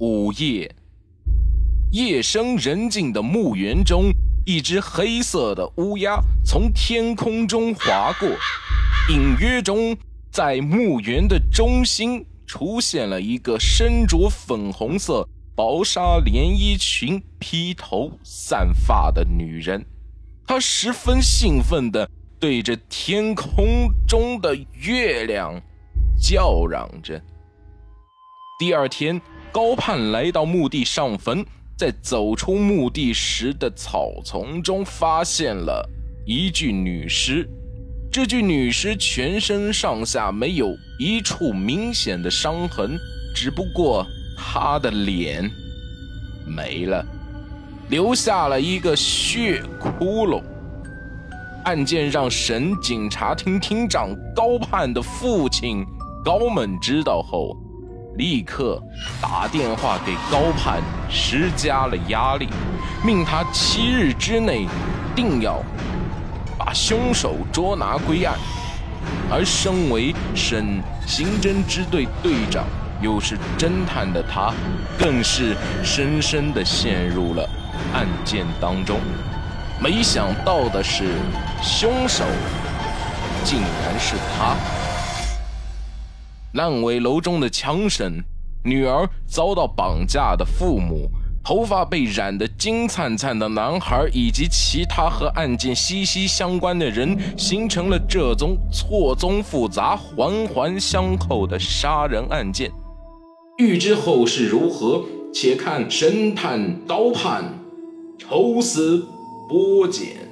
午夜，夜深人静的墓园中，一只黑色的乌鸦从天空中划过，隐约中，在墓园的中心出现了一个身着粉红色薄纱连衣裙、披头散发的女人。她十分兴奋地对着天空中的月亮叫嚷着。第二天。高盼来到墓地上坟，在走出墓地时的草丛中，发现了一具女尸。这具女尸全身上下没有一处明显的伤痕，只不过她的脸没了，留下了一个血窟窿。案件让省警察厅厅长高盼的父亲高猛知道后。立刻打电话给高盼，施加了压力，命他七日之内定要把凶手捉拿归案。而身为省刑侦支队队长，又是侦探的他，更是深深地陷入了案件当中。没想到的是，凶手竟然是他。烂尾楼中的枪声，女儿遭到绑架的父母，头发被染得金灿灿的男孩，以及其他和案件息息相关的人，形成了这宗错综复杂、环环相扣的杀人案件。欲知后事如何，且看神探刀判抽丝剥茧。